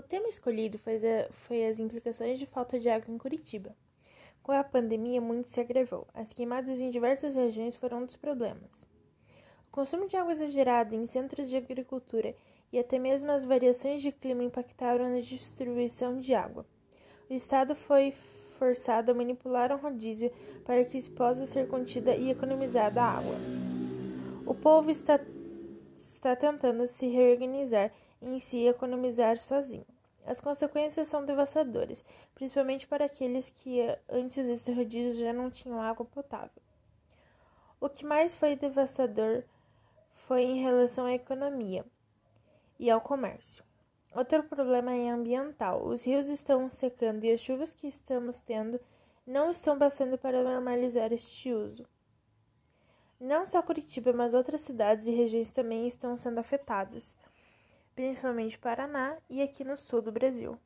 O tema escolhido foi, foi as implicações de falta de água em Curitiba. Com a pandemia, muito se agravou. As queimadas em diversas regiões foram um dos problemas. O consumo de água exagerado em centros de agricultura e até mesmo as variações de clima impactaram na distribuição de água. O Estado foi forçado a manipular um rodízio para que possa ser contida e economizada a água. O povo está, está tentando se reorganizar em si e economizar sozinho. As consequências são devastadoras, principalmente para aqueles que antes desse rodízio já não tinham água potável. O que mais foi devastador foi em relação à economia e ao comércio. Outro problema é ambiental. Os rios estão secando e as chuvas que estamos tendo não estão bastando para normalizar este uso. Não só Curitiba, mas outras cidades e regiões também estão sendo afetadas, principalmente Paraná e aqui no sul do Brasil.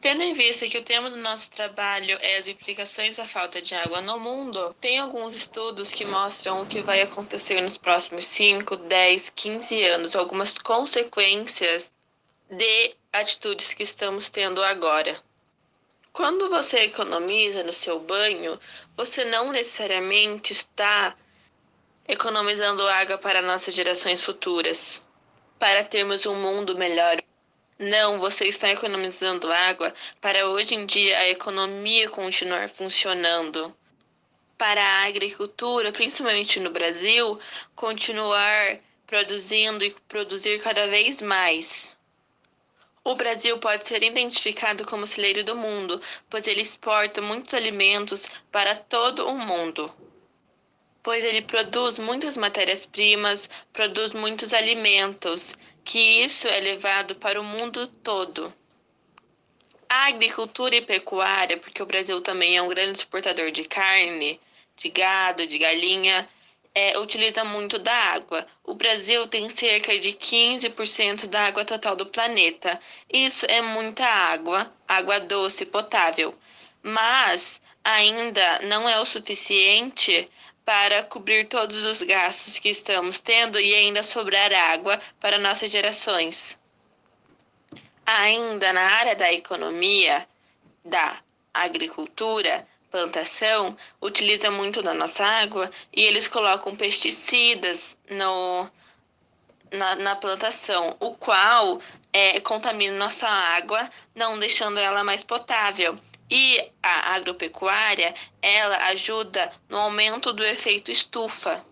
Tendo em vista que o tema do nosso trabalho é as implicações da falta de água no mundo, tem alguns estudos que mostram o que vai acontecer nos próximos 5, 10, 15 anos, algumas consequências de atitudes que estamos tendo agora. Quando você economiza no seu banho, você não necessariamente está economizando água para nossas gerações futuras, para termos um mundo melhor, não, você está economizando água para hoje em dia a economia continuar funcionando. Para a agricultura, principalmente no Brasil, continuar produzindo e produzir cada vez mais. O Brasil pode ser identificado como celeiro do mundo, pois ele exporta muitos alimentos para todo o mundo. Pois ele produz muitas matérias-primas, produz muitos alimentos que isso é levado para o mundo todo. A agricultura e pecuária, porque o Brasil também é um grande exportador de carne, de gado, de galinha, é, utiliza muito da água. O Brasil tem cerca de 15% da água total do planeta. Isso é muita água, água doce potável. Mas ainda não é o suficiente para cobrir todos os gastos que estamos tendo e ainda sobrar água para nossas gerações. Ainda na área da economia, da agricultura, plantação, utiliza muito da nossa água e eles colocam pesticidas no, na, na plantação, o qual é, contamina nossa água, não deixando ela mais potável. E a agropecuária, ela ajuda no aumento do efeito estufa.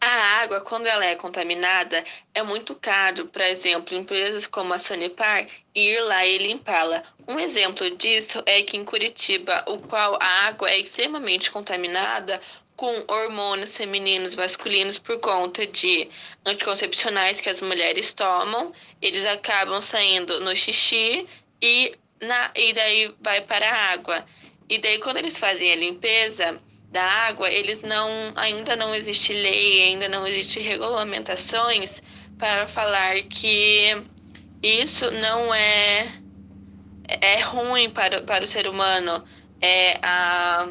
A água, quando ela é contaminada, é muito caro, por exemplo, empresas como a Sanepar ir lá e limpá-la. Um exemplo disso é que em Curitiba, o qual a água é extremamente contaminada com hormônios femininos masculinos por conta de anticoncepcionais que as mulheres tomam, eles acabam saindo no xixi e na, e daí vai para a água. E daí quando eles fazem a limpeza da água, eles não ainda não existe lei, ainda não existe regulamentações para falar que isso não é é ruim para, para o ser humano. É a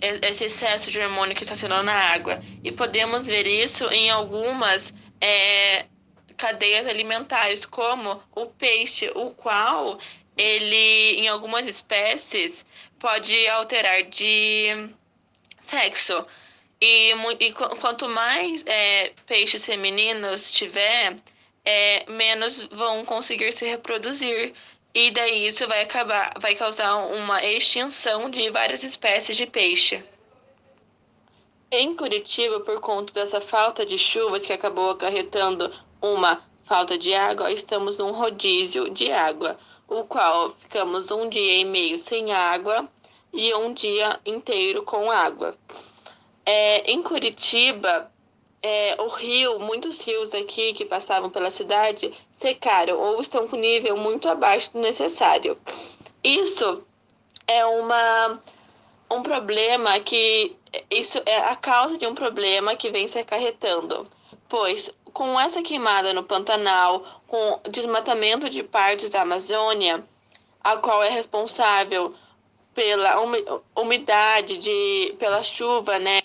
esse excesso de hormônio que está sendo na água. E podemos ver isso em algumas é, cadeias alimentares, como o peixe, o qual ele, em algumas espécies, pode alterar de sexo. E, e quanto mais é, peixes femininos tiver, é, menos vão conseguir se reproduzir. E daí isso vai acabar, vai causar uma extinção de várias espécies de peixe. Em Curitiba, por conta dessa falta de chuvas que acabou acarretando uma falta de água, estamos num rodízio de água o qual ficamos um dia e meio sem água e um dia inteiro com água. É, em Curitiba, é, o rio, muitos rios aqui que passavam pela cidade secaram ou estão com nível muito abaixo do necessário. Isso é uma, um problema que isso é a causa de um problema que vem se acarretando, pois com essa queimada no Pantanal, com desmatamento de partes da Amazônia, a qual é responsável pela umidade, de, pela chuva, né?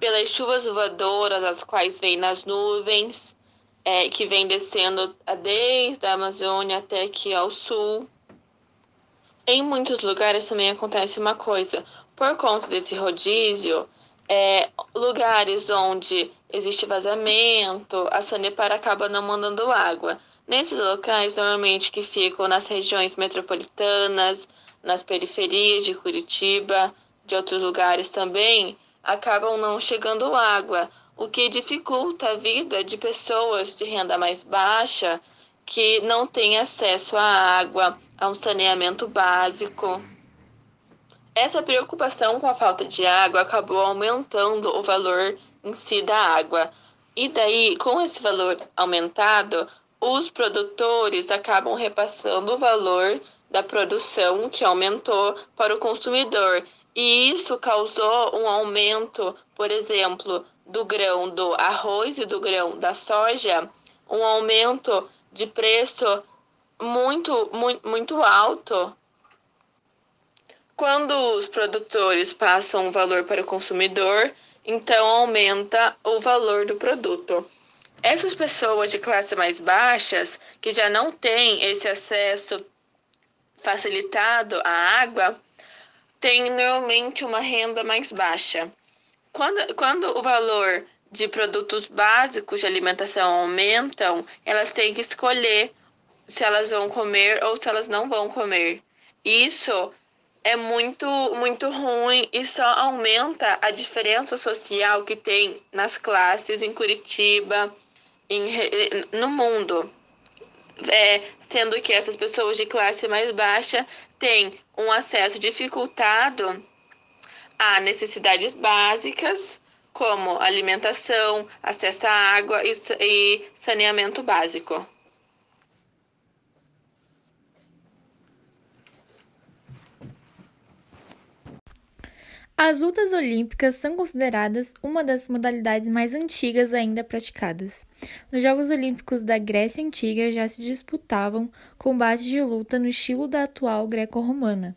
Pelas chuvas voadoras, as quais vêm nas nuvens, é, que vem descendo desde a Amazônia até aqui ao sul. Em muitos lugares também acontece uma coisa. Por conta desse rodízio, é, lugares onde existe vazamento, a Sanepar acaba não mandando água. Nesses locais, normalmente que ficam nas regiões metropolitanas, nas periferias de Curitiba, de outros lugares também, acabam não chegando água, o que dificulta a vida de pessoas de renda mais baixa que não têm acesso à água, a um saneamento básico. Essa preocupação com a falta de água acabou aumentando o valor em si da água. E daí, com esse valor aumentado, os produtores acabam repassando o valor da produção que aumentou para o consumidor. E isso causou um aumento, por exemplo, do grão do arroz e do grão da soja, um aumento de preço muito, muito, muito alto. Quando os produtores passam o valor para o consumidor, então aumenta o valor do produto. Essas pessoas de classe mais baixas, que já não têm esse acesso facilitado à água, têm normalmente uma renda mais baixa. Quando, quando o valor de produtos básicos de alimentação aumentam, elas têm que escolher se elas vão comer ou se elas não vão comer. Isso é muito, muito ruim e só aumenta a diferença social que tem nas classes em Curitiba, em, no mundo. É, sendo que essas pessoas de classe mais baixa têm um acesso dificultado a necessidades básicas, como alimentação, acesso à água e, e saneamento básico. As lutas olímpicas são consideradas uma das modalidades mais antigas ainda praticadas. Nos Jogos Olímpicos da Grécia Antiga já se disputavam combates de luta no estilo da atual greco-romana,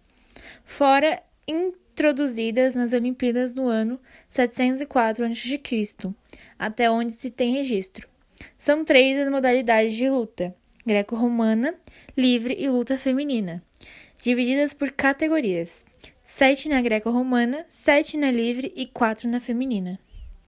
fora introduzidas nas Olimpíadas no ano 704 a.C., até onde se tem registro. São três as modalidades de luta: greco-romana, livre e luta feminina, divididas por categorias sete na greco-romana, sete na livre e quatro na feminina.